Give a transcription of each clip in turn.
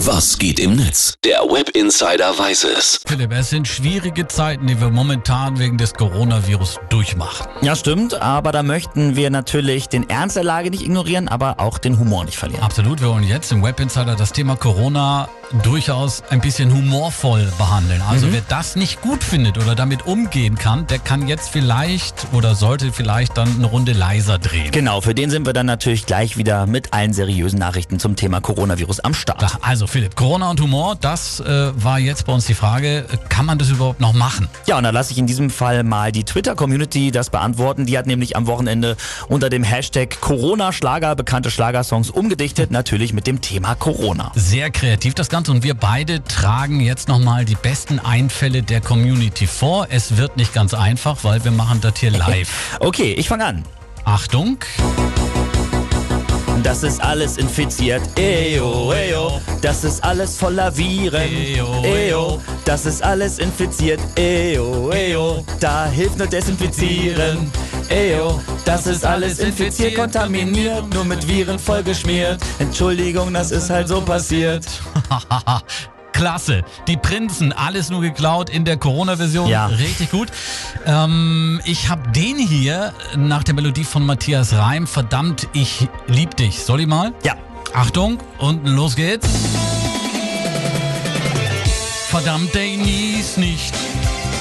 Was geht im Netz? Der Web Insider weiß es. Philipp, es sind schwierige Zeiten, die wir momentan wegen des Coronavirus durchmachen. Ja, stimmt, aber da möchten wir natürlich den Ernst der Lage nicht ignorieren, aber auch den Humor nicht verlieren. Absolut, wir wollen jetzt im Web Insider das Thema Corona durchaus ein bisschen humorvoll behandeln. Also wer das nicht gut findet oder damit umgehen kann, der kann jetzt vielleicht oder sollte vielleicht dann eine Runde leiser drehen. Genau, für den sind wir dann natürlich gleich wieder mit allen seriösen Nachrichten zum Thema Coronavirus am Start. Klar, Also Philipp, Corona und Humor, das äh, war jetzt bei uns die Frage, kann man das überhaupt noch machen? Ja, und da lasse ich in diesem Fall mal die Twitter-Community das beantworten. Die hat nämlich am Wochenende unter dem Hashtag Corona-Schlager bekannte Schlagersongs umgedichtet, natürlich mit dem Thema Corona. Sehr kreativ das Ganze und wir beide tragen jetzt nochmal die besten Einfälle der Community vor. Es wird nicht ganz einfach, weil wir machen das hier live. Okay, ich fange an. Achtung, Das ist alles infiziert. Eyo, eyo. Das ist alles voller Viren. Eyo, eyo. Das ist alles infiziert. Eyo, eyo. Da hilft nur Desinfizieren. Eyo. Das ist alles infiziert, kontaminiert, nur mit Viren vollgeschmiert. Entschuldigung, das ist halt so passiert. klasse. Die Prinzen, alles nur geklaut in der Corona-Version. Ja. Richtig gut. Ähm, ich habe den hier nach der Melodie von Matthias Reim. Verdammt, ich lieb dich. Soll ich mal? Ja. Achtung und los geht's. Verdammt, der nies nicht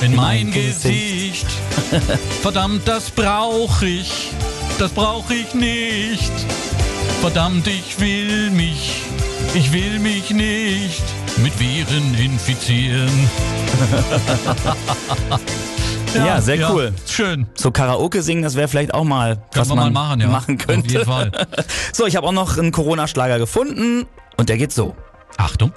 in mein mein Gesicht. Verdammt, das brauch ich. Das brauch ich nicht. Verdammt, ich will mich. Ich will mich nicht mit Viren infizieren. Ja, sehr cool. Schön. So Karaoke singen, das wäre vielleicht auch mal, was wir mal man machen, ja. machen Auf könnte. jeden Fall. So, ich habe auch noch einen Corona-Schlager gefunden und der geht so. Achtung.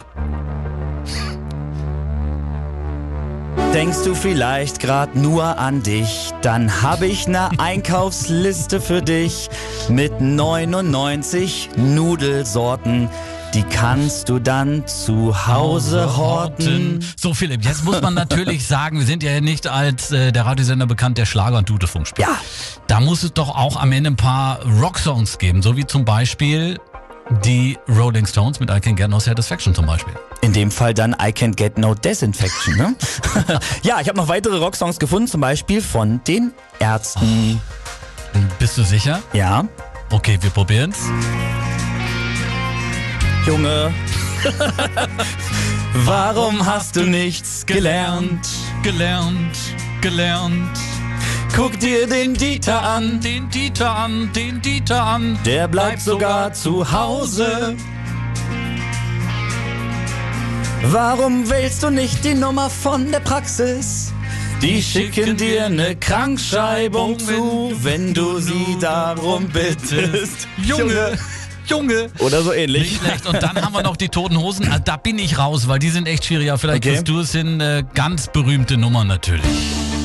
Denkst du vielleicht grad nur an dich? Dann habe ich ne Einkaufsliste für dich mit 99 Nudelsorten. Die kannst du dann zu Hause horten. So Philipp, jetzt muss man natürlich sagen, wir sind ja nicht als äh, der Radiosender bekannt, der Schlager und Dudelfunk spielt. Ja. Da muss es doch auch am Ende ein paar Rocksongs geben, so wie zum Beispiel die Rolling Stones mit I Can Get No Satisfaction zum Beispiel. In dem Fall dann I Can't Get No Desinfection, ne? ja, ich habe noch weitere Rocksongs gefunden, zum Beispiel von den Ärzten. Bist du sicher? Ja. Okay, wir probieren's. Junge, warum hast du nichts gelernt? Gelernt, gelernt. Guck dir den Dieter an, Den Dieter an, den Dieter an. der bleibt sogar zu Hause. Warum wählst du nicht die Nummer von der Praxis? Die schicken dir eine Krankschreibung zu, wenn du sie darum bittest. Junge, Junge. Oder so Nicht ähnlich. schlecht. Und dann haben wir noch die Toten Hosen. Ah, Da bin ich raus, weil die sind echt schwierig. Aber vielleicht Okay. kriegst du es in äh, ganz berühmte Nummern natürlich.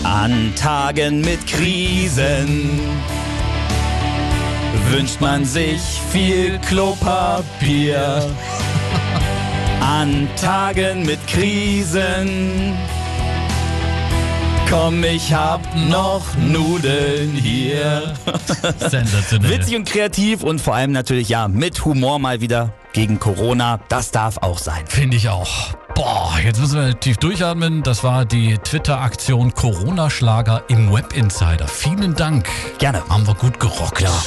An Tagen mit Krisen wünscht man sich viel Klopapier. An Tagen mit Krisen komm, ich hab noch Nudeln hier. Sensationell. Witzig und kreativ und vor allem natürlich ja mit Humor mal wieder gegen Corona. Das darf auch sein. Finde ich auch. Boah, jetzt müssen wir tief durchatmen. Das war die Twitter-Aktion Corona-Schlager im Web Insider. Vielen Dank. Gerne. Haben wir gut gerockt. Ja,